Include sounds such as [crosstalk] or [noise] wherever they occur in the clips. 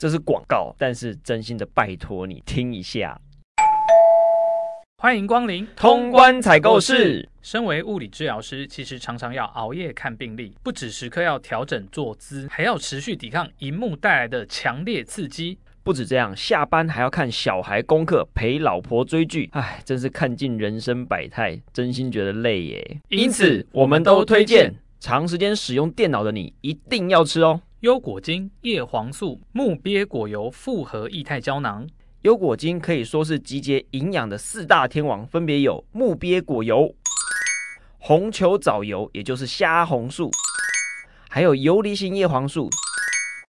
这是广告，但是真心的拜托你听一下。欢迎光临通关采购室。身为物理治疗师，其实常常要熬夜看病例，不止时刻要调整坐姿，还要持续抵抗荧幕带来的强烈刺激。不止这样，下班还要看小孩功课，陪老婆追剧，唉，真是看尽人生百态，真心觉得累耶。因此，我们都推荐长时间使用电脑的你一定要吃哦。优果精叶黄素木鳖果油复合液态胶囊，优果精可以说是集结营养的四大天王，分别有木鳖果油、红球藻油，也就是虾红素，还有游离型叶黄素，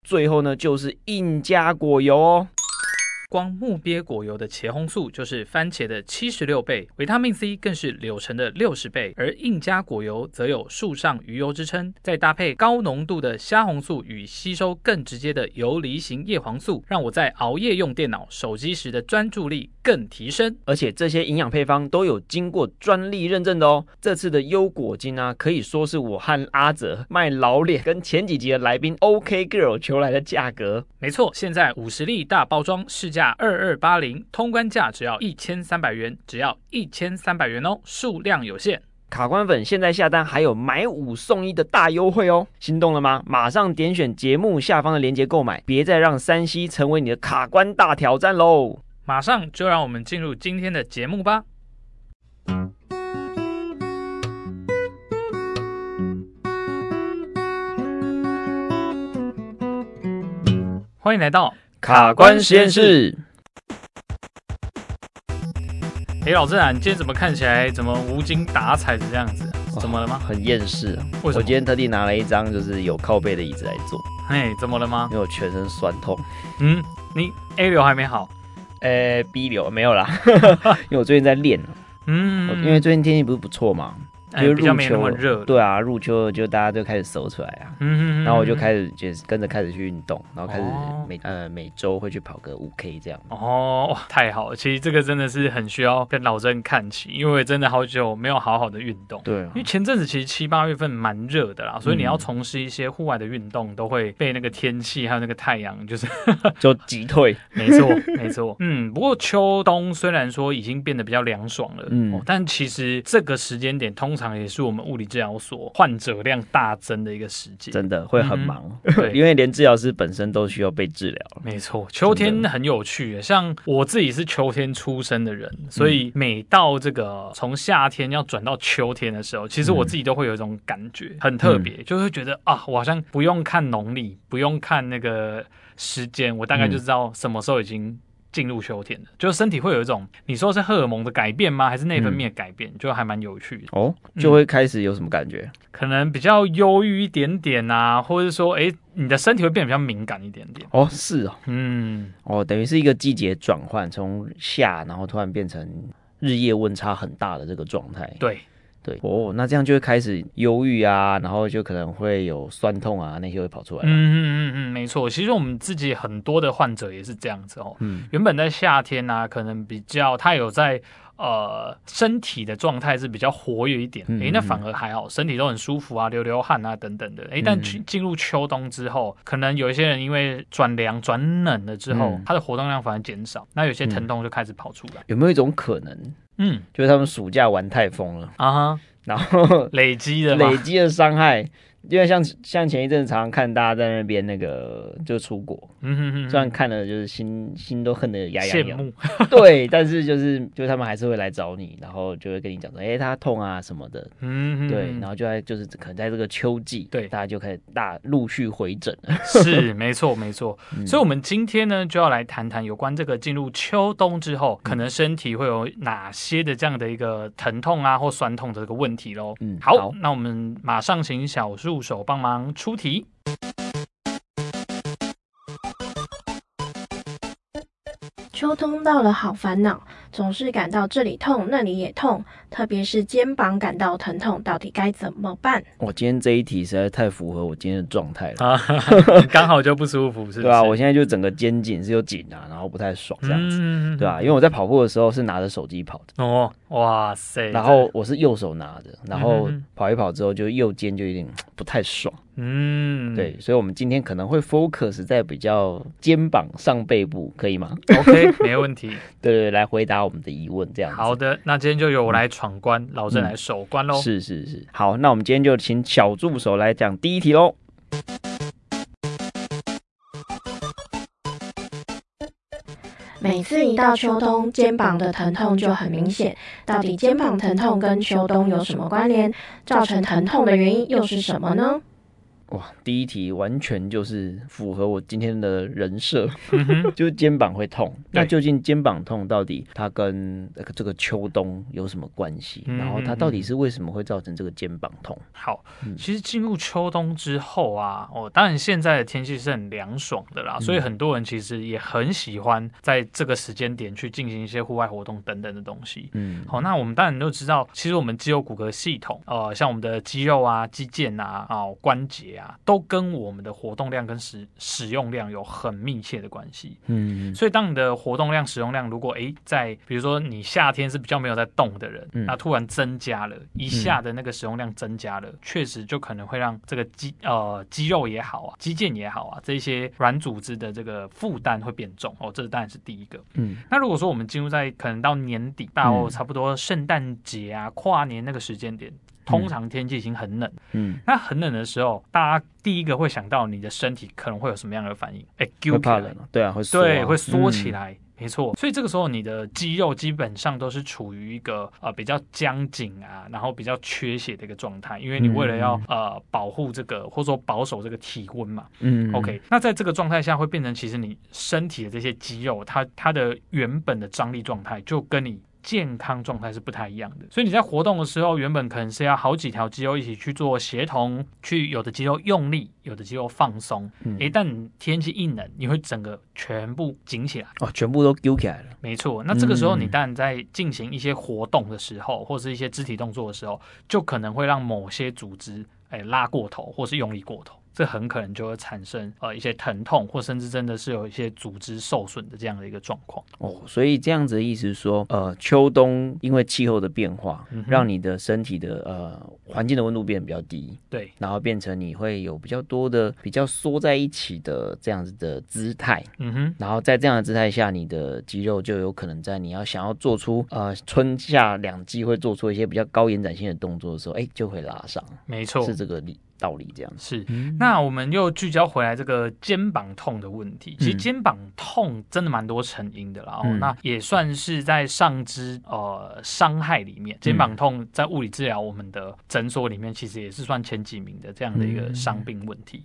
最后呢就是印加果油哦。光木鳖果油的茄红素就是番茄的七十六倍，维他命 C 更是柳橙的六十倍，而印加果油则有树上鱼油之称。再搭配高浓度的虾红素与吸收更直接的游离型叶黄素，让我在熬夜用电脑、手机时的专注力更提升。而且这些营养配方都有经过专利认证的哦。这次的优果精啊，可以说是我和阿泽卖老脸跟前几集的来宾 OK Girl 求来的价格。没错，现在五十粒大包装市价二二八零，通关价只要一千三百元，只要一千三百元哦，数量有限。卡关粉现在下单还有买五送一的大优惠哦，心动了吗？马上点选节目下方的链接购买，别再让山西成为你的卡关大挑战喽！马上就让我们进入今天的节目吧。欢迎来到卡关实验室。哎，老郑啊，你今天怎么看起来怎么无精打采的这样子？怎么了吗？很厌世啊！我今天特地拿了一张就是有靠背的椅子来坐。哎，怎么了吗？因为我全身酸痛。嗯，你 A 流还没好？呃，B 流没有啦，[laughs] 因为我最近在练。嗯，因为最近天气不是不错嘛。就入秋，没那么热。对啊，入秋就大家就开始熟出来啊。嗯嗯，然后我就开始就跟着开始去运动，然后开始每、哦、呃每周会去跑个五 K 这样。哦，太好了！其实这个真的是很需要跟老郑看齐，因为真的好久没有好好的运动。对、啊，因为前阵子其实七八月份蛮热的啦，所以你要从事一些户外的运动，都会被那个天气还有那个太阳就是 [laughs] 就击退。没错，没错。嗯，不过秋冬虽然说已经变得比较凉爽了，嗯、哦，但其实这个时间点通常。也是我们物理治疗所患者量大增的一个时节，真的会很忙，嗯、[laughs] 对，因为连治疗师本身都需要被治疗。没错，秋天很有趣，像我自己是秋天出生的人，所以每到这个从夏天要转到秋天的时候，其实我自己都会有一种感觉，嗯、很特别，就会觉得啊，我好像不用看农历，不用看那个时间，我大概就知道什么时候已经。进入秋天的，就是身体会有一种，你说是荷尔蒙的改变吗？还是内分泌的改变？嗯、就还蛮有趣的哦，就会开始有什么感觉？嗯、可能比较忧郁一点点啊，或者说，哎，你的身体会变得比较敏感一点点。哦，是哦，嗯，哦，等于是一个季节转换，从夏，然后突然变成日夜温差很大的这个状态。对。对哦，那这样就会开始忧郁啊，然后就可能会有酸痛啊，那些会跑出来。嗯嗯嗯嗯，没错。其实我们自己很多的患者也是这样子哦。嗯，原本在夏天啊，可能比较他有在呃身体的状态是比较活跃一点，哎、嗯，那反而还好，身体都很舒服啊，流流汗啊等等的。哎，但进进入秋冬之后，可能有一些人因为转凉转冷了之后，嗯、他的活动量反而减少，那有些疼痛就开始跑出来。有没有一种可能？嗯，就是他们暑假玩太疯了。啊哈，然后累积的累积的伤害。因为像像前一阵子常常看大家在那边那个就出国，嗯哼哼，虽然看了就是心心都恨得牙痒痒，羡慕，[laughs] 对，但是就是就是他们还是会来找你，然后就会跟你讲说，哎、欸，他痛啊什么的，嗯哼哼，对，然后就在就是可能在这个秋季，对，大家就开始大陆续回诊了，是 [laughs] 没错没错，嗯、所以我们今天呢就要来谈谈有关这个进入秋冬之后，可能身体会有哪些的这样的一个疼痛啊或酸痛的这个问题喽。嗯，好，好，那我们马上请小树。助手帮忙出题。秋冬到了，好烦恼，总是感到这里痛那里也痛，特别是肩膀感到疼痛，到底该怎么办？我今天这一题实在太符合我今天的状态了啊，[laughs] 刚好就不舒服，是不是？对啊，我现在就整个肩颈是有紧啊，然后不太爽这样子，嗯、对啊，因为我在跑步的时候是拿着手机跑的哦，哇塞，然后我是右手拿着，然后跑一跑之后就右肩就有点不太爽。嗯，对，所以我们今天可能会 focus 在比较肩膀上背部，可以吗？OK，没问题。[laughs] 对，对对，来回答我们的疑问，这样。好的，那今天就由我来闯关，嗯、老郑来守关喽。是是是，好，那我们今天就请小助手来讲第一题喽。每次一到秋冬，肩膀的疼痛就很明显。到底肩膀疼痛跟秋冬有什么关联？造成疼痛的原因又是什么呢？哇，第一题完全就是符合我今天的人设，嗯、[laughs] 就是肩膀会痛。那究竟肩膀痛到底它跟这个秋冬有什么关系？嗯、然后它到底是为什么会造成这个肩膀痛？好，其实进入秋冬之后啊，哦，当然现在的天气是很凉爽的啦，嗯、所以很多人其实也很喜欢在这个时间点去进行一些户外活动等等的东西。嗯，好，那我们当然都知道，其实我们肌肉骨骼系统，呃，像我们的肌肉啊、肌腱啊、啊关节。都跟我们的活动量跟使使用量有很密切的关系。嗯，所以当你的活动量、使用量如果诶在比如说你夏天是比较没有在动的人，那突然增加了一下的那个使用量增加了，确实就可能会让这个肌呃肌肉也好啊、肌腱也好啊这些软组织的这个负担会变重哦。这当然是第一个。嗯，那如果说我们进入在可能到年底到差不多圣诞节啊、跨年那个时间点。通常天气已经很冷，嗯，那很冷的时候，大家第一个会想到你的身体可能会有什么样的反应？哎、欸，会怕冷，对啊，会缩、啊，对，会缩起来，嗯、没错。所以这个时候你的肌肉基本上都是处于一个呃比较僵紧啊，然后比较缺血的一个状态，因为你为了要、嗯、呃保护这个或者说保守这个体温嘛，嗯，OK。那在这个状态下会变成，其实你身体的这些肌肉，它它的原本的张力状态就跟你。健康状态是不太一样的，所以你在活动的时候，原本可能是要好几条肌肉一起去做协同，去有的肌肉用力，有的肌肉放松。嗯，一旦天气一冷，你会整个全部紧起来，哦，全部都揪起来了。没错，那这个时候你当然在进行一些活动的时候，或是一些肢体动作的时候，就可能会让某些组织哎拉过头，或是用力过头。这很可能就会产生呃一些疼痛，或甚至真的是有一些组织受损的这样的一个状况哦。所以这样子的意思是说，呃，秋冬因为气候的变化，嗯、让你的身体的呃环境的温度变得比较低，对，然后变成你会有比较多的比较缩在一起的这样子的姿态，嗯哼，然后在这样的姿态下，你的肌肉就有可能在你要想要做出呃春夏两季会做出一些比较高延展性的动作的时候，哎，就会拉伤，没错，是这个理。道理这样是，那我们又聚焦回来这个肩膀痛的问题。其实肩膀痛真的蛮多成因的啦，嗯、哦，那也算是在上肢呃伤害里面，肩膀痛在物理治疗我们的诊所里面，其实也是算前几名的这样的一个伤病问题。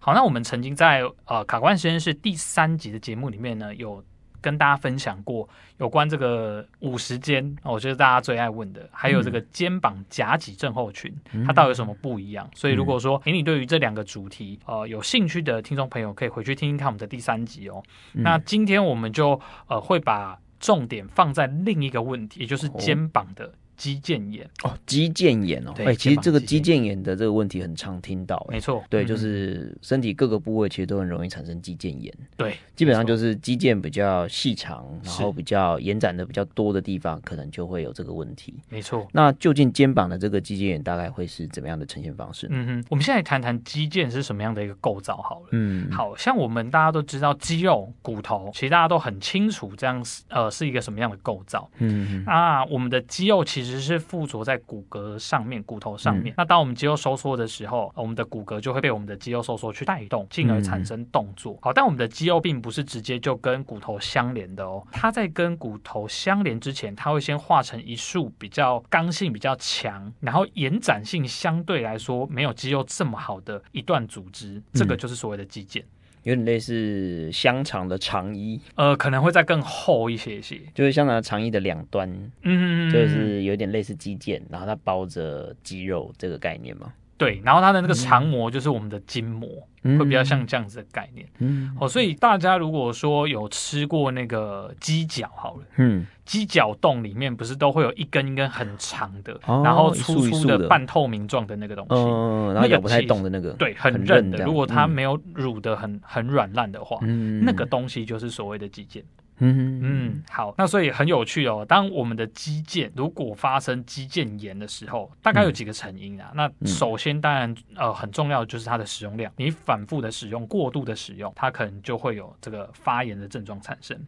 好，那我们曾经在呃卡关实验室第三集的节目里面呢，有。跟大家分享过有关这个五十肩，我觉得大家最爱问的，还有这个肩膀夹脊症候群，它到底有什么不一样？所以如果说，诶，你对于这两个主题，呃，有兴趣的听众朋友，可以回去听听看我们的第三集哦。那今天我们就呃会把重点放在另一个问题，也就是肩膀的。肌腱炎。哦，肌腱炎哦，哎对，其实这个肌腱炎。的这个问题很常听到，没错，对，就是身体各个部位其实都很容易产生肌腱炎，对，基本上就是肌腱比较细长，然后比较延展的比较多的地方，可能就会有这个问题，没错。那究竟肩膀的这个肌腱炎大概会是怎么样的呈现方式？嗯哼，我们现在谈谈肌腱是什么样的一个构造好了，嗯，好像我们大家都知道肌肉、骨头，其实大家都很清楚这样呃是一个什么样的构造，嗯哼，那我们的肌肉其实是附着在骨骼上面，骨头上面。嗯、那当我们肌肉收缩的时候，我们的骨骼就会被我们的肌肉收缩去带动，进而产生动作。嗯、好，但我们的肌肉并不是直接就跟骨头相连的哦。它在跟骨头相连之前，它会先化成一束比较刚性比较强，然后延展性相对来说没有肌肉这么好的一段组织。这个就是所谓的肌腱。有点类似香肠的肠衣，呃，可能会再更厚一些些，就是香肠的肠衣的两端，嗯，就是有点类似肌腱，然后它包着肌肉这个概念嘛。对，然后它的那个肠膜就是我们的筋膜。嗯。会比较像这样子的概念，嗯，哦，所以大家如果说有吃过那个鸡脚好了，嗯，鸡脚冻里面不是都会有一根一根很长的，然后粗粗的半透明状的那个东西，嗯，然后咬不太动的那个，对，很韧的。如果它没有乳的很很软烂的话，那个东西就是所谓的肌腱。嗯嗯，好，那所以很有趣哦。当我们的肌腱如果发生肌腱炎的时候，大概有几个成因啊？嗯、那首先当然呃很重要的就是它的使用量，你反复的使用、过度的使用，它可能就会有这个发炎的症状产生。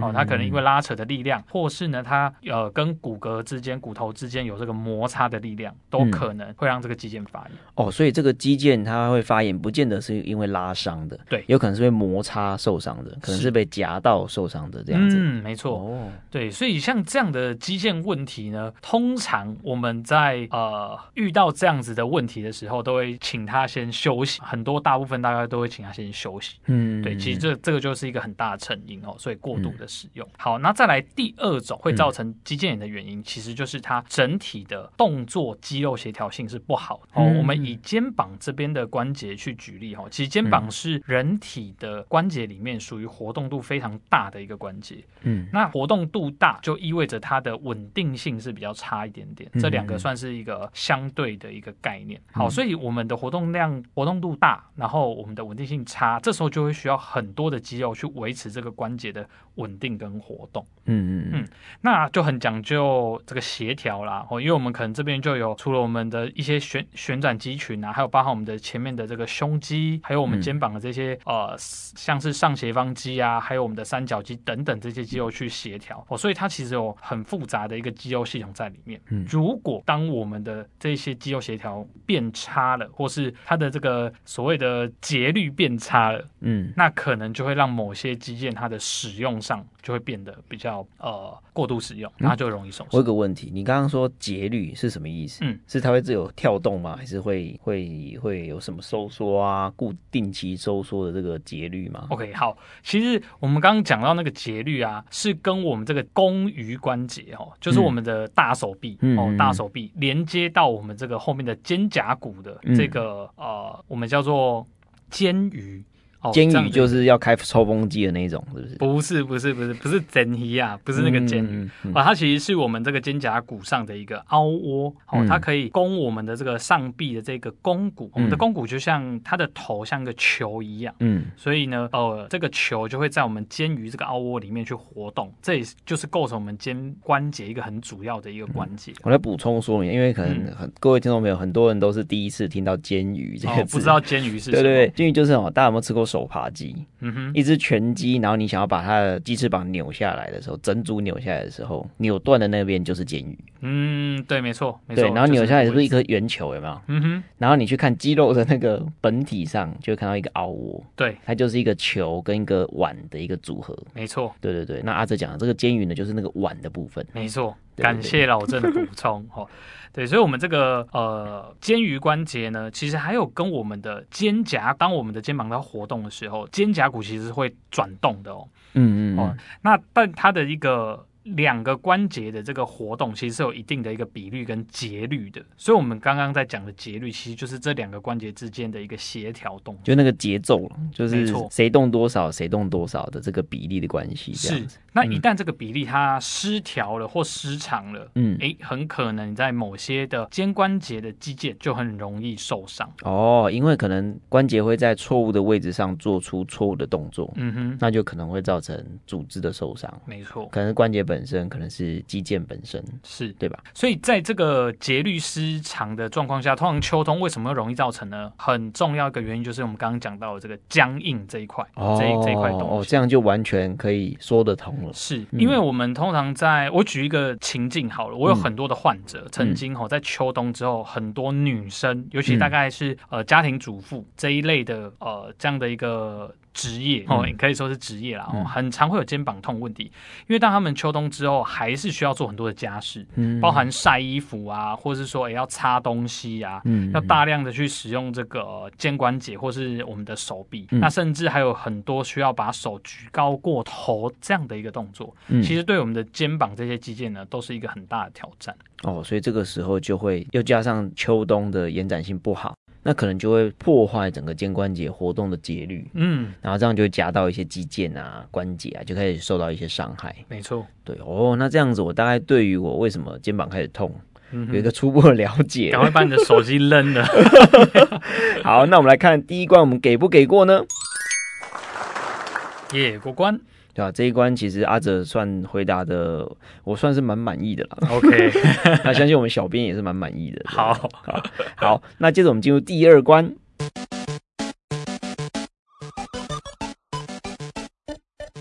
哦，它可能因为拉扯的力量，或是呢，它呃跟骨骼之间、骨头之间有这个摩擦的力量，都可能会让这个肌腱发炎。哦，所以这个肌腱它会发炎，不见得是因为拉伤的，对，有可能是被摩擦受伤的，可能是被夹到受伤的这样子。嗯，没错。哦，对，所以像这样的肌腱问题呢，通常我们在呃遇到这样子的问题的时候，都会请他先休息。很多大部分大概都会请他先休息。嗯，对，其实这这个就是一个很大的成因哦，所以过。度的使用。好，那再来第二种会造成肌腱炎的原因，嗯、其实就是它整体的动作肌肉协调性是不好的。我们以肩膀这边的关节去举例哈，其实肩膀是人体的关节里面属于活动度非常大的一个关节。嗯，那活动度大就意味着它的稳定性是比较差一点点。这两个算是一个相对的一个概念。好，所以我们的活动量、活动度大，然后我们的稳定性差，这时候就会需要很多的肌肉去维持这个关节的。稳定跟活动，嗯嗯嗯，那就很讲究这个协调啦。哦，因为我们可能这边就有除了我们的一些旋旋转肌群啊，还有包含我们的前面的这个胸肌，还有我们肩膀的这些、嗯、呃，像是上斜方肌啊，还有我们的三角肌等等这些肌肉去协调。哦，所以它其实有很复杂的一个肌肉系统在里面。嗯，如果当我们的这些肌肉协调变差了，或是它的这个所谓的节律变差了，嗯，那可能就会让某些肌腱它的使用上就会变得比较呃过度使用，那它就容易受伤。我有个问题，你刚刚说节律是什么意思？嗯，是它会自由跳动吗？还是会会会有什么收缩啊？固定期收缩的这个节律吗？OK，好，其实我们刚刚讲到那个节律啊，是跟我们这个肱盂关节哦，就是我们的大手臂、嗯、哦，大手臂连接到我们这个后面的肩胛骨的这个、嗯、呃，我们叫做肩盂。肩盂就是要开抽风机的那种，是不是？不是，不是，不是，不是肩盂啊，不是那个肩啊，它其实是我们这个肩胛骨上的一个凹窝，它可以供我们的这个上臂的这个肱骨，嗯、我们的肱骨就像它的头像个球一样，嗯，所以呢，呃，这个球就会在我们肩鱼这个凹窝里面去活动，这也就是构成我们肩关节一个很主要的一个关节。我来补充说明，因为可能很、嗯、各位听众朋友很多人都是第一次听到肩鱼这个字、哦，[laughs] 不知道肩鱼是什么？对对对，肩鱼就是哦，大家有没有吃过？手扒鸡，嗯哼，一只全鸡，然后你想要把它的鸡翅膀扭下来的时候，整组扭下来的时候，扭断的那边就是肩盂。嗯，对，没错，没错。对，然后扭下来是不是一颗圆球？有没有？嗯哼。然后你去看肌肉的那个本体上，就会看到一个凹窝。对，它就是一个球跟一个碗的一个组合。没错。对对对，那阿哲讲的这个肩盂呢，就是那个碗的部分。没错。感谢老郑的补充，哦，[laughs] 对，所以，我们这个呃肩盂关节呢，其实还有跟我们的肩胛，当我们的肩膀在活动的时候，肩胛骨其实是会转动的哦，嗯嗯，哦，那但它的一个。两个关节的这个活动其实是有一定的一个比率跟节律的，所以我们刚刚在讲的节律，其实就是这两个关节之间的一个协调动，就那个节奏，就是谁动多少，谁动多少的这个比例的关系。是，那一旦这个比例它失调了或失常了，嗯，诶，很可能在某些的肩关节的肌腱就很容易受伤。哦，因为可能关节会在错误的位置上做出错误的动作，嗯哼，那就可能会造成组织的受伤。没错，可能关节本身可能是肌腱本身，是对吧？所以在这个节律失常的状况下，通常秋冬为什么容易造成呢？很重要一个原因就是我们刚刚讲到的这个僵硬这一块，哦、这这一块东西哦，这样就完全可以说得通了。是、嗯、因为我们通常在我举一个情境好了，我有很多的患者、嗯、曾经哈在秋冬之后，很多女生，尤其大概是、嗯、呃家庭主妇这一类的呃这样的一个。职业哦，也可以说是职业啦。哦，很常会有肩膀痛问题，因为当他们秋冬之后，还是需要做很多的家事，嗯，包含晒衣服啊，或者是说也要擦东西啊，嗯，要大量的去使用这个肩关节或是我们的手臂，那甚至还有很多需要把手举高过头这样的一个动作，其实对我们的肩膀这些肌腱呢，都是一个很大的挑战。哦，所以这个时候就会又加上秋冬的延展性不好。那可能就会破坏整个肩关节活动的节律，嗯，然后这样就会夹到一些肌腱啊、关节啊，就开始受到一些伤害。没错，对哦，那这样子我大概对于我为什么肩膀开始痛，嗯、有一个初步的了解。赶快把你的手机扔了。[laughs] 好，那我们来看第一关，我们给不给过呢？耶，过关。对吧？这一关其实阿哲算回答的，我算是蛮满意的啦。OK，[laughs] 那相信我们小编也是蛮满意的。好好好，那接着我们进入第二关。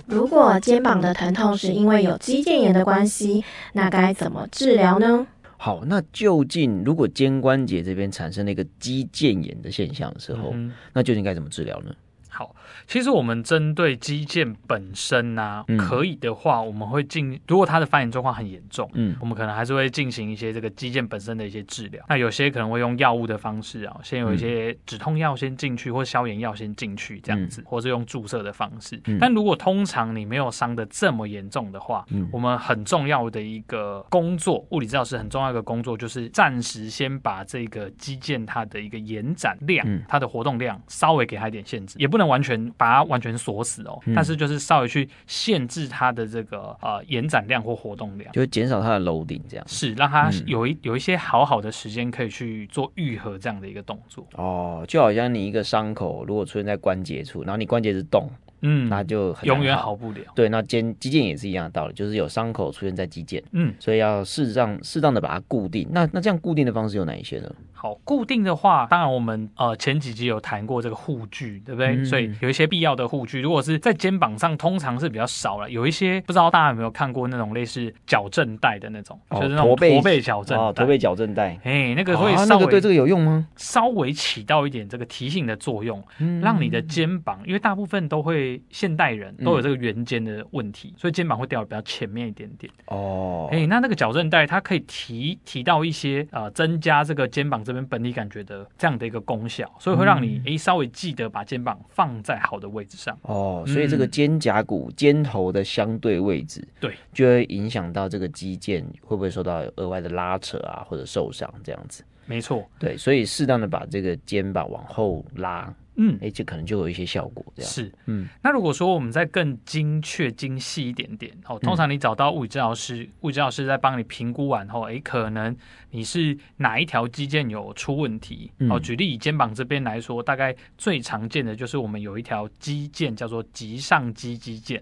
如果肩膀的疼痛是因为有肌腱炎的关系，那该怎么治疗呢？好，那究竟如果肩关节这边产生了一个肌腱炎的现象的时候，嗯、那究竟该怎么治疗呢？好，其实我们针对肌腱本身呢、啊，嗯、可以的话，我们会进。如果它的发炎状况很严重，嗯，我们可能还是会进行一些这个肌腱本身的一些治疗。那有些可能会用药物的方式啊，先有一些止痛药先进去，或消炎药先进去这样子，嗯、或是用注射的方式。嗯、但如果通常你没有伤的这么严重的话，嗯，我们很重要的一个工作，物理治疗师很重要的工作，就是暂时先把这个肌腱它的一个延展量，嗯、它的活动量稍微给它一点限制，也不能。完全把它完全锁死哦，嗯、但是就是稍微去限制它的这个呃延展量或活动量，就会减少它的 loading 这样，是让它有一有一些好好的时间可以去做愈合这样的一个动作哦，就好像你一个伤口如果出现在关节处，然后你关节是动。嗯，那就很永远好不了。对，那肩肌腱也是一样的道理，就是有伤口出现在肌腱，嗯，所以要适当适当的把它固定。那那这样固定的方式有哪一些呢？好，固定的话，当然我们呃前几集有谈过这个护具，对不对？嗯、所以有一些必要的护具，如果是在肩膀上，通常是比较少了。有一些不知道大家有没有看过那种类似矫正带的那种，哦、就是那种驼背矫正驼背矫正带。哎，那个会稍微、啊、那个、对这个有用吗？稍微起到一点这个提醒的作用，嗯、让你的肩膀，因为大部分都会现代人。都有这个圆肩的问题，嗯、所以肩膀会掉的比较前面一点点。哦，哎，那那个矫正带它可以提提到一些呃，增加这个肩膀这边本体感觉的这样的一个功效，所以会让你诶、嗯、稍微记得把肩膀放在好的位置上。哦，所以这个肩胛骨肩头的相对位置，对、嗯，就会影响到这个肌腱会不会受到额外的拉扯啊，或者受伤这样子。没错，对，所以适当的把这个肩膀往后拉。嗯，哎，这可能就有一些效果，这样是。嗯，那如果说我们再更精确、精细一点点，哦，通常你找到物理治疗师，物理治疗师在帮你评估完后，哎，可能你是哪一条肌腱有出问题？哦，举例以肩膀这边来说，大概最常见的就是我们有一条肌腱叫做棘上肌肌腱。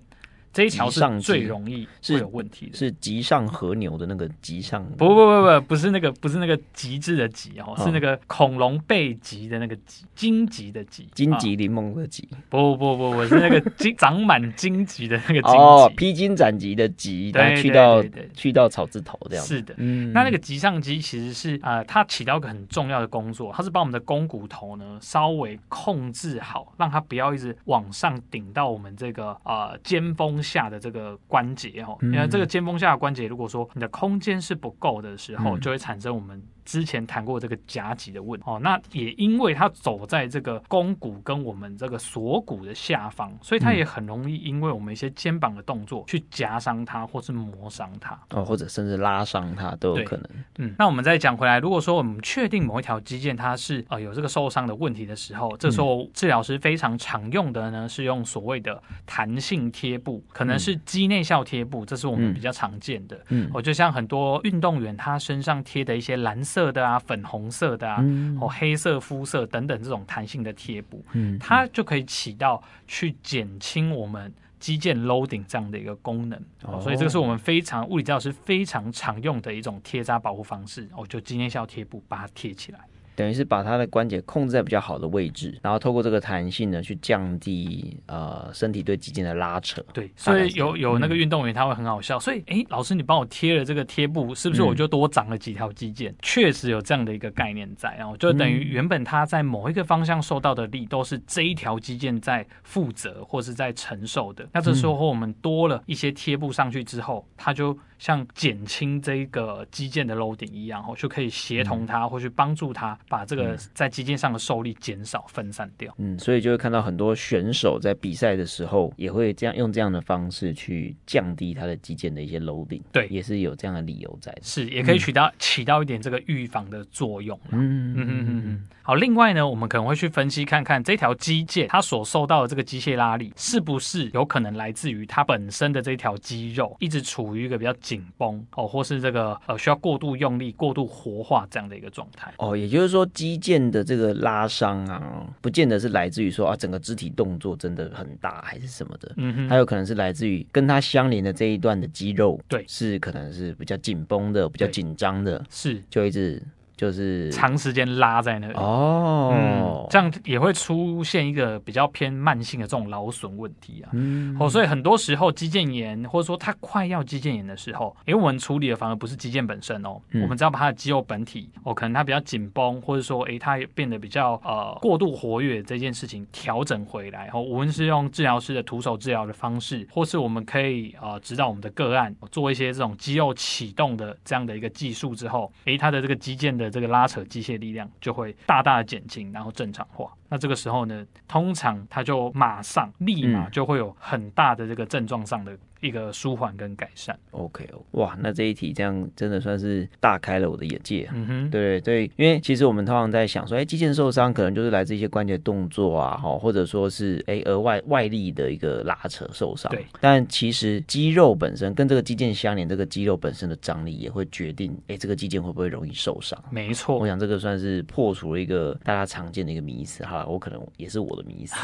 这一条是最容易是有问题的，是极上和牛的那个极上，不不不不，不是那个不是那个极致的极哦，是那个恐龙背脊的那个脊，荆棘的棘，荆棘柠檬的棘，不不不不，是那个荆长满荆棘的那个荆棘，哦，披荆斩棘的棘，对，去到去到草字头这样，是的，嗯，那那个棘上肌其实是啊，它起到一个很重要的工作，它是把我们的肱骨头呢稍微控制好，让它不要一直往上顶到我们这个啊肩峰。下的这个关节哦，因为这个肩峰下的关节，如果说你的空间是不够的时候，就会产生我们。之前谈过这个夹脊的问题哦，那也因为它走在这个肱骨跟我们这个锁骨的下方，所以它也很容易因为我们一些肩膀的动作去夹伤它，或是磨伤它哦，或者甚至拉伤它都有可能。嗯，那我们再讲回来，如果说我们确定某一条肌腱它是呃有这个受伤的问题的时候，这时候治疗师非常常用的呢是用所谓的弹性贴布，可能是肌内效贴布，这是我们比较常见的。嗯，我就像很多运动员他身上贴的一些蓝色。的啊，粉红色的啊，嗯、哦，黑色肤色等等这种弹性的贴布，嗯，它就可以起到去减轻我们肌腱 loading 这样的一个功能，哦，所以这个是我们非常物理治疗师非常常用的一种贴扎保护方式，哦，就肌内效贴布把它贴起来。等于是把他的关节控制在比较好的位置，然后透过这个弹性呢，去降低呃身体对肌腱的拉扯。对，所以有有那个运动员他会很好笑，嗯、所以哎，老师你帮我贴了这个贴布，是不是我就多长了几条肌腱？嗯、确实有这样的一个概念在，然后就等于原本他在某一个方向受到的力都是这一条肌腱在负责或是在承受的。那这时候我们多了一些贴布上去之后，他就。像减轻这个肌腱的 loading 一样，哦，就可以协同它，或去帮助它把这个在肌腱上的受力减少、分散掉。嗯，所以就会看到很多选手在比赛的时候，也会这样用这样的方式去降低他的肌腱的一些 loading。对，也是有这样的理由在。是，也可以起到、嗯、起到一点这个预防的作用。嗯嗯嗯嗯嗯。好，另外呢，我们可能会去分析看看这条肌腱它所受到的这个机械拉力，是不是有可能来自于它本身的这条肌肉一直处于一个比较。紧绷哦，或是这个呃需要过度用力、过度活化这样的一个状态哦。也就是说，肌腱的这个拉伤啊，不见得是来自于说啊整个肢体动作真的很大还是什么的，嗯哼，还有可能是来自于跟它相连的这一段的肌肉，对，是可能是比较紧绷的、比较紧张的，是就一直。就是长时间拉在那里哦、嗯，这样也会出现一个比较偏慢性的这种劳损问题啊。嗯，哦，所以很多时候肌腱炎或者说它快要肌腱炎的时候，因为我们处理的反而不是肌腱本身哦，嗯、我们只要把它的肌肉本体哦，可能它比较紧绷，或者说诶它也变得比较呃过度活跃这件事情调整回来，哦，无论是用治疗师的徒手治疗的方式，或是我们可以呃指导我们的个案做一些这种肌肉启动的这样的一个技术之后，诶它的这个肌腱的。这个拉扯机械力量就会大大的减轻，然后正常化。那这个时候呢，通常它就马上立马就会有很大的这个症状上的一个舒缓跟改善。OK，哇，那这一题这样真的算是大开了我的眼界。嗯哼，对对，因为其实我们通常在想说，哎，肌腱受伤可能就是来自一些关节动作啊，哈，或者说是哎额外外力的一个拉扯受伤。对，但其实肌肉本身跟这个肌腱相连，这个肌肉本身的张力也会决定，哎，这个肌腱会不会容易受伤。没错，我想这个算是破除了一个大家常见的一个迷思哈。我可能也是我的迷思。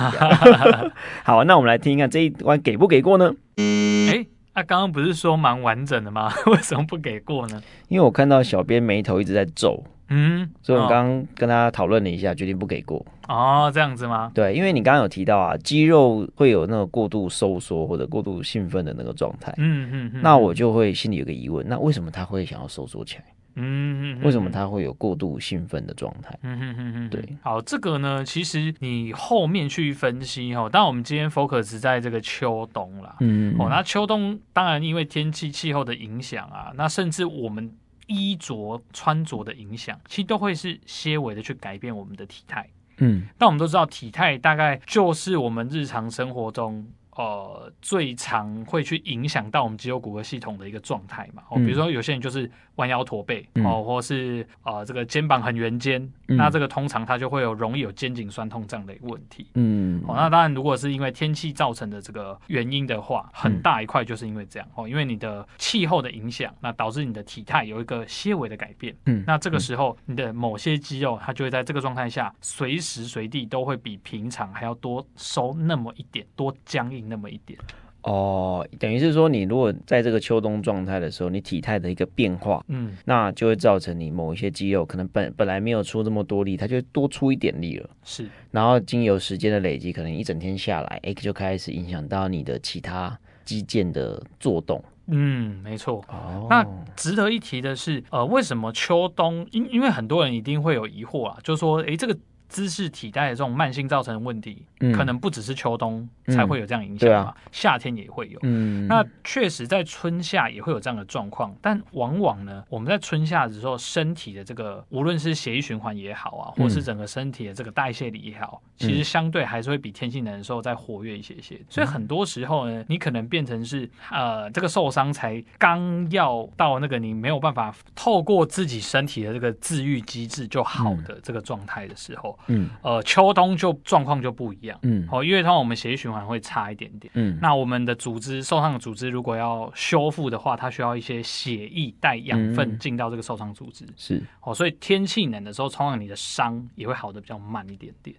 [laughs] 好，那我们来听一看这一关给不给过呢？哎，那刚刚不是说蛮完整的吗？[laughs] 为什么不给过呢？因为我看到小编眉头一直在皱，嗯，所以我刚刚跟他讨论了一下，决定不给过。哦，这样子吗？对，因为你刚刚有提到啊，肌肉会有那个过度收缩或者过度兴奋的那个状态。嗯嗯嗯，那我就会心里有个疑问，那为什么他会想要收缩起来？嗯，为什么他会有过度兴奋的状态？嗯哼哼哼，对，好，这个呢，其实你后面去分析哈，当然我们今天 focus 在这个秋冬啦，嗯，哦，那秋冬当然因为天气气候的影响啊，那甚至我们衣着穿着的影响，其实都会是些微的去改变我们的体态，嗯，但我们都知道体态大概就是我们日常生活中。呃，最常会去影响到我们肌肉骨骼系统的一个状态嘛，哦，比如说有些人就是弯腰驼背，嗯、哦，或是呃这个肩膀很圆肩，嗯、那这个通常它就会有容易有肩颈酸痛这样的一个问题，嗯，哦，那当然如果是因为天气造成的这个原因的话，很大一块就是因为这样。哦，因为你的气候的影响，那导致你的体态有一个些微的改变，嗯，那这个时候你的某些肌肉它就会在这个状态下随时随地都会比平常还要多收那么一点，多僵硬。那么一点哦，等于是说，你如果在这个秋冬状态的时候，你体态的一个变化，嗯，那就会造成你某一些肌肉可能本本来没有出这么多力，它就多出一点力了。是，然后经由时间的累积，可能一整天下来，哎，就开始影响到你的其他肌腱的作动。嗯，没错。哦，那值得一提的是，呃，为什么秋冬？因因为很多人一定会有疑惑啊，就是说，哎，这个。姿势体态的这种慢性造成的问题，嗯、可能不只是秋冬才会有这样影响嘛，嗯啊、夏天也会有。嗯、那确实在春夏也会有这样的状况，但往往呢，我们在春夏的时候，身体的这个无论是血液循环也好啊，或是整个身体的这个代谢力也好，嗯、其实相对还是会比天气冷的时候再活跃一些些。所以很多时候呢，你可能变成是呃，这个受伤才刚要到那个你没有办法透过自己身体的这个自愈机制就好的这个状态的时候。嗯，呃，秋冬就状况就不一样，嗯，哦，因为通常我们血液循环会差一点点，嗯，那我们的组织受伤的组织如果要修复的话，它需要一些血液带养分进到这个受伤组织，是，哦，所以天气冷的时候，通常你的伤也会好的比较慢一点点，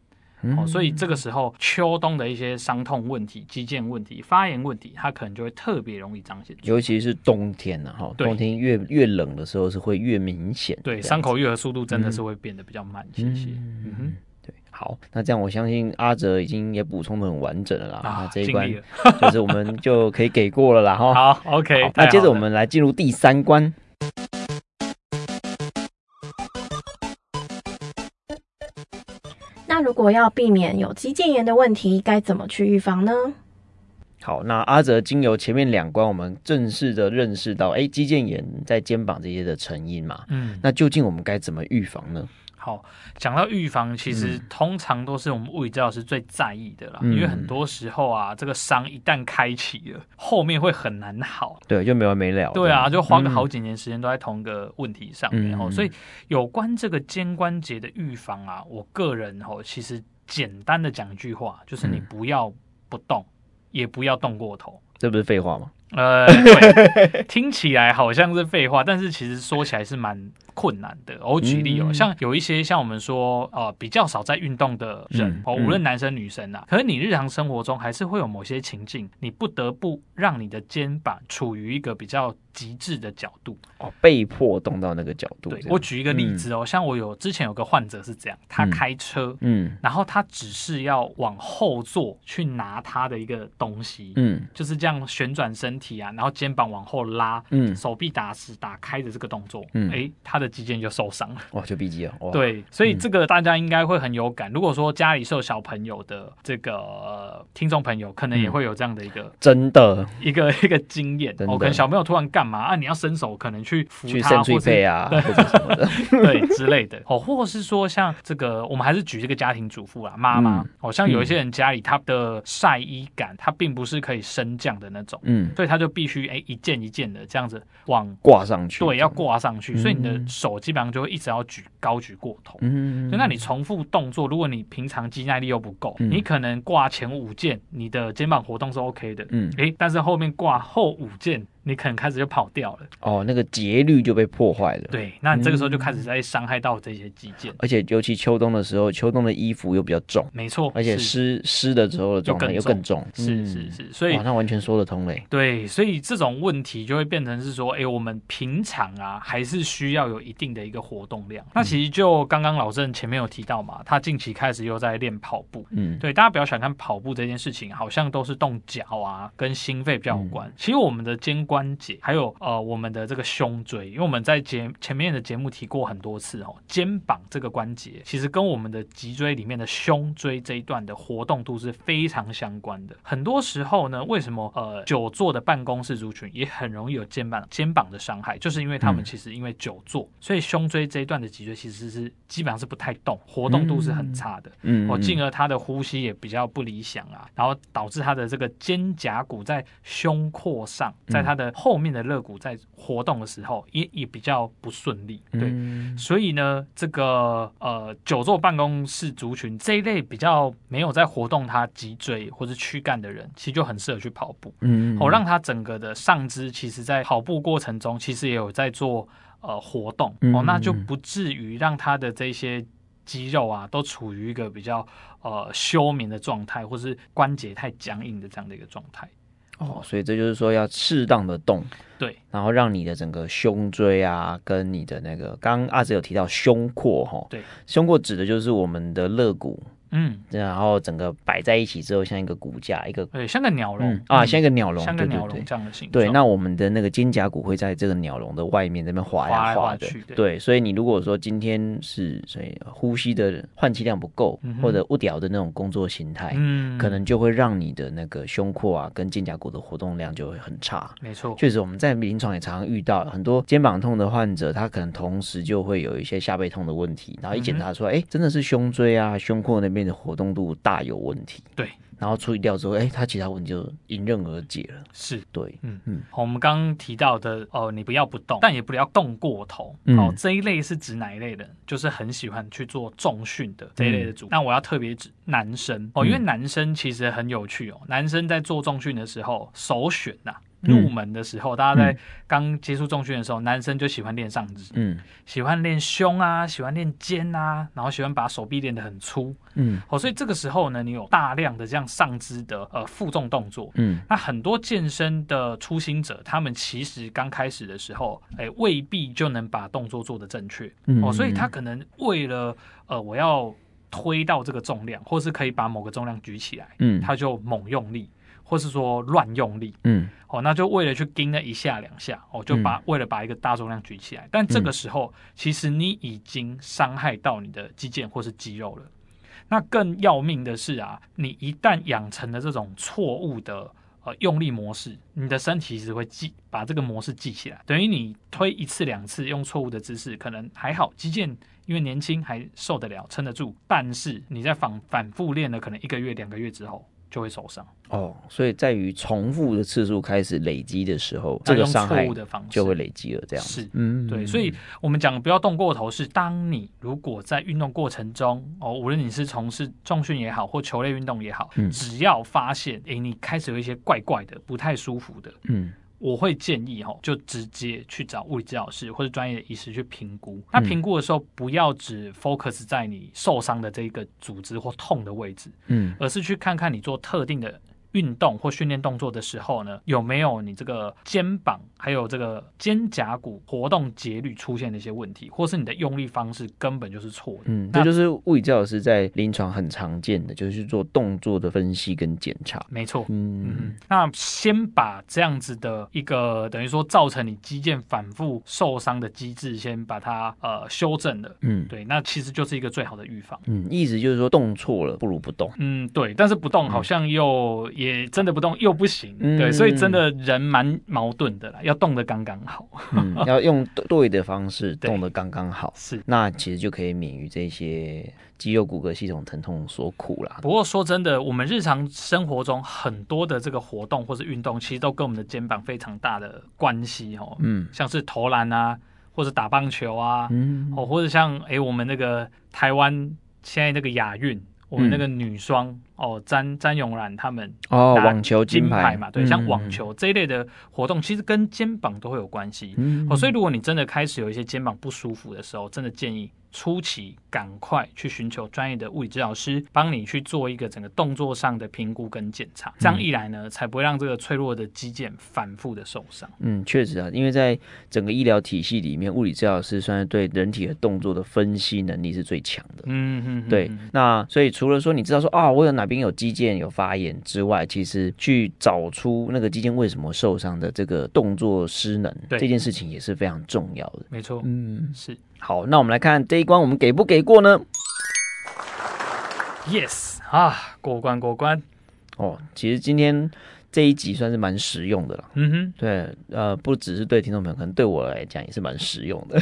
哦，所以这个时候秋冬的一些伤痛问题、肌腱问题、发炎问题，它可能就会特别容易彰显，尤其是冬天呢，哈，冬天越越冷的时候是会越明显，对，伤口愈合速度真的是会变得比较慢一些些，嗯哼。好，那这样我相信阿哲已经也补充的很完整了啦。啊，那这一关就是我们就可以给过了啦。哈。[laughs] 好，OK 好。那接着我们来进入第三关。果要避免有肌腱炎的问题，该怎么去预防呢？好，那阿泽经由前面两关，我们正式的认识到，哎，肌腱炎在肩膀这些的成因嘛。嗯。那究竟我们该怎么预防呢？好，讲到预防，其实通常都是我们物理治疗师最在意的啦，嗯、因为很多时候啊，这个伤一旦开启了，后面会很难好，对，就没完没了。对啊，就花个好几年时间都在同一个问题上面哦。嗯、所以有关这个肩关节的预防啊，我个人哦，其实简单的讲一句话，就是你不要不动，嗯、也不要动过头。这不是废话吗？呃，[laughs] 对，听起来好像是废话，但是其实说起来是蛮困难的。我举例哦，像有一些像我们说呃比较少在运动的人哦，无论男生女生啊，可是你日常生活中还是会有某些情境，你不得不让你的肩膀处于一个比较极致的角度。哦，被迫动到那个角度。对，我举一个例子哦，像我有之前有个患者是这样，他开车，嗯，然后他只是要往后座去拿他的一个东西，嗯，就是这样旋转身体啊，然后肩膀往后拉，嗯，手臂打死打开的这个动作，嗯，哎，他的肌腱就受伤了，哇，就闭肌了，哇，对，所以这个大家应该会很有感。如果说家里是有小朋友的这个听众朋友，可能也会有这样的一个真的。一个 [laughs] 一个经验，哦，可能小朋友突然干嘛啊？你要伸手可能去扶他，或者啊，对 [laughs] 或者什么的，对 [laughs] 之类的。哦，或者是说像这个，我们还是举这个家庭主妇啊，妈妈，好像有一些人家里他的晒衣杆，它并不是可以升降的那种，嗯，所以他就必须哎一件一件的这样子往挂上去，对，要挂上去，所以你的手基本上就会一直要举高举过头，嗯，就那你重复动作，如果你平常肌耐力又不够，你可能挂前五件，你的肩膀活动是 OK 的，嗯，诶，但是后面挂后五件。你可能开始就跑掉了哦，那个节律就被破坏了。对，那你这个时候就开始在伤害到这些肌腱，而且尤其秋冬的时候，秋冬的衣服又比较重，没错，而且湿湿的时候的状态又更重，是是是，所以那完全说得通嘞。对，所以这种问题就会变成是说，哎，我们平常啊还是需要有一定的一个活动量。那其实就刚刚老郑前面有提到嘛，他近期开始又在练跑步，嗯，对，大家不要小看跑步这件事情，好像都是动脚啊，跟心肺比较有关。其实我们的肩关节还有。呃，我们的这个胸椎，因为我们在节前面的节目提过很多次哦，肩膀这个关节其实跟我们的脊椎里面的胸椎这一段的活动度是非常相关的。很多时候呢，为什么呃久坐的办公室族群也很容易有肩膀肩膀的伤害，就是因为他们其实因为久坐，嗯、所以胸椎这一段的脊椎其实是基本上是不太动，活动度是很差的。嗯，哦，进而他的呼吸也比较不理想啊，然后导致他的这个肩胛骨在胸廓上，在他的后面的肋骨在活动的时候也也比较不顺利，对，嗯、所以呢，这个呃久坐办公室族群这一类比较没有在活动他脊椎或者躯干的人，其实就很适合去跑步，嗯，哦，让他整个的上肢其实在跑步过程中其实也有在做呃活动，哦，那就不至于让他的这些肌肉啊都处于一个比较呃休眠的状态，或是关节太僵硬的这样的一个状态。哦，所以这就是说要适当的动，对，然后让你的整个胸椎啊，跟你的那个，刚刚阿哲有提到胸廓哈，对，胸廓指的就是我们的肋骨。嗯，然后整个摆在一起之后，像一个骨架，一个对，像个鸟笼。啊，像一个鸟笼，像个鸟笼这样的形状。对，那我们的那个肩胛骨会在这个鸟笼的外面这边滑呀滑的。对，所以你如果说今天是所以呼吸的换气量不够，或者无聊的那种工作形态，嗯，可能就会让你的那个胸廓啊跟肩胛骨的活动量就会很差。没错，确实我们在临床也常常遇到很多肩膀痛的患者，他可能同时就会有一些下背痛的问题，然后一检查出来，哎，真的是胸椎啊胸廓那边的活动度大有问题，对，然后处理掉之后，哎，他其他问题就迎刃而解了。是对，嗯嗯。好，我们刚刚提到的哦，你不要不动，但也不要动过头。嗯、哦，这一类是指哪一类的？就是很喜欢去做重训的这一类的组。那、嗯、我要特别指男生哦，因为男生其实很有趣哦。男生在做重训的时候，首选呐、啊。入门的时候，大家在刚接触重训的时候，男生就喜欢练上肢，嗯，喜欢练胸啊，喜欢练肩啊，然后喜欢把手臂练得很粗，嗯，哦，所以这个时候呢，你有大量的这样上肢的呃负重动作，嗯，那很多健身的初心者，他们其实刚开始的时候，哎，未必就能把动作做得正确，哦，所以他可能为了呃我要推到这个重量，或是可以把某个重量举起来，嗯，他就猛用力。或是说乱用力，嗯，哦，那就为了去盯那一下两下，哦，就把、嗯、为了把一个大重量举起来，但这个时候、嗯、其实你已经伤害到你的肌腱或是肌肉了。那更要命的是啊，你一旦养成了这种错误的呃用力模式，你的身体其实会记把这个模式记起来，等于你推一次两次用错误的姿势，可能还好，肌腱因为年轻还受得了撑得住，但是你在反反复练了可能一个月两个月之后。就会受伤。哦，所以在于重复的次数开始累积的时候，这个伤害就会累积了。这样是，嗯，对。所以我们讲不要动过头，是当你如果在运动过程中，哦，无论你是从事重训也好，或球类运动也好，嗯，只要发现，哎，你开始有一些怪怪的、不太舒服的，嗯。我会建议哈，就直接去找物理治疗师或者专业的医师去评估。那评估的时候，不要只 focus 在你受伤的这一个组织或痛的位置，嗯，而是去看看你做特定的。运动或训练动作的时候呢，有没有你这个肩膀还有这个肩胛骨活动节律出现的一些问题，或是你的用力方式根本就是错的。嗯，这就是物理治疗师在临床很常见的，就是做动作的分析跟检查。没错。嗯嗯。那先把这样子的一个等于说造成你肌腱反复受伤的机制，先把它呃修正了。嗯，对，那其实就是一个最好的预防。嗯，意思就是说动错了不如不动。嗯，对，但是不动好像又也。也真的不动又不行，嗯、对，所以真的人蛮矛盾的啦，要动的刚刚好，嗯，[laughs] 要用对的方式动的刚刚好，是，那其实就可以免于这些肌肉骨骼系统疼痛所苦啦。不过说真的，我们日常生活中很多的这个活动或是运动，其实都跟我们的肩膀非常大的关系哦，嗯，像是投篮啊，或者打棒球啊，嗯，哦，或者像哎、欸，我们那个台湾现在那个亚运。我们那个女双、嗯、哦，詹詹永然他们哦，网球金牌嘛，对，嗯、像网球这一类的活动，其实跟肩膀都会有关系。嗯、哦，所以如果你真的开始有一些肩膀不舒服的时候，真的建议。初期赶快去寻求专业的物理治疗师，帮你去做一个整个动作上的评估跟检查。这样一来呢，才不会让这个脆弱的肌腱反复的受伤。嗯，确实啊，因为在整个医疗体系里面，物理治疗师算是对人体的动作的分析能力是最强的。嗯嗯，对。那所以除了说你知道说啊，我有哪边有肌腱有发炎之外，其实去找出那个肌腱为什么受伤的这个动作失能，对这件事情也是非常重要的。没错，嗯，是。好，那我们来看这一关，我们给不给过呢？Yes 啊，过关过关。哦，其实今天。这一集算是蛮实用的了，嗯哼，对，呃，不只是对听众朋友，可能对我来讲也是蛮实用的。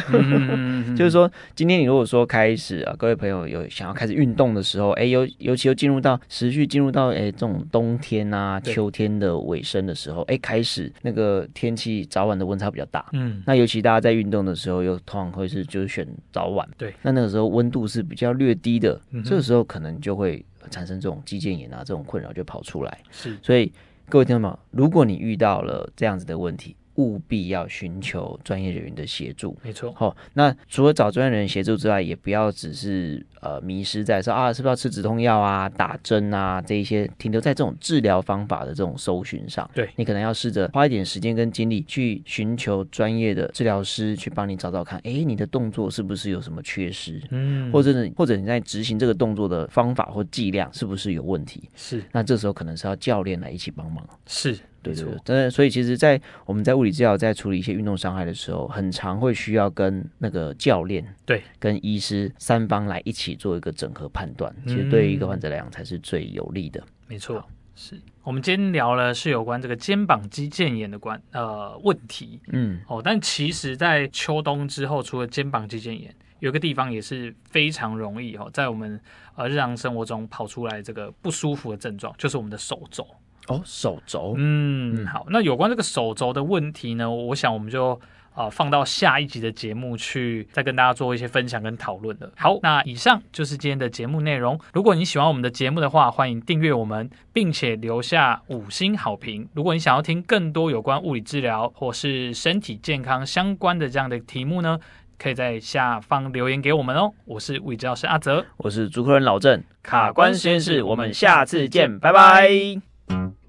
[laughs] 就是说，今天你如果说开始啊，各位朋友有想要开始运动的时候，哎，尤尤其又进入到持续进入到哎这种冬天啊、秋天的尾声的时候，哎，开始那个天气早晚的温差比较大，嗯，那尤其大家在运动的时候，又通常会是就是选早晚，对，那那个时候温度是比较略低的，这个时候可能就会产生这种肌腱炎啊这种困扰就跑出来，是，所以。各位听众朋友，如果你遇到了这样子的问题，务必要寻求专业人员的协助。没错，好，那除了找专业人员协助之外，也不要只是呃迷失在说啊，是不是要吃止痛药啊、打针啊这一些，停留在这种治疗方法的这种搜寻上。对，你可能要试着花一点时间跟精力去寻求专业的治疗师去帮你找找看，哎，你的动作是不是有什么缺失？嗯，或者是或者你在执行这个动作的方法或剂量是不是有问题？是，那这时候可能是要教练来一起帮忙。是。对对对，真的，所以其实，在我们在物理治疗在处理一些运动伤害的时候，很常会需要跟那个教练对，跟医师三方来一起做一个整合判断。其实对于一个患者来讲，才是最有利的。没错，是我们今天聊了是有关这个肩膀肌腱炎的关呃问题，嗯哦，但其实，在秋冬之后，除了肩膀肌腱炎，有个地方也是非常容易哦，在我们呃日常生活中跑出来这个不舒服的症状，就是我们的手肘。哦，手肘，嗯，好，那有关这个手肘的问题呢，我想我们就啊、呃、放到下一集的节目去再跟大家做一些分享跟讨论了。好，那以上就是今天的节目内容。如果你喜欢我们的节目的话，欢迎订阅我们，并且留下五星好评。如果你想要听更多有关物理治疗或是身体健康相关的这样的题目呢，可以在下方留言给我们哦。我是物理治疗师阿泽，我是主持人老郑，卡关实验室，我们下次见，拜拜。Thank you.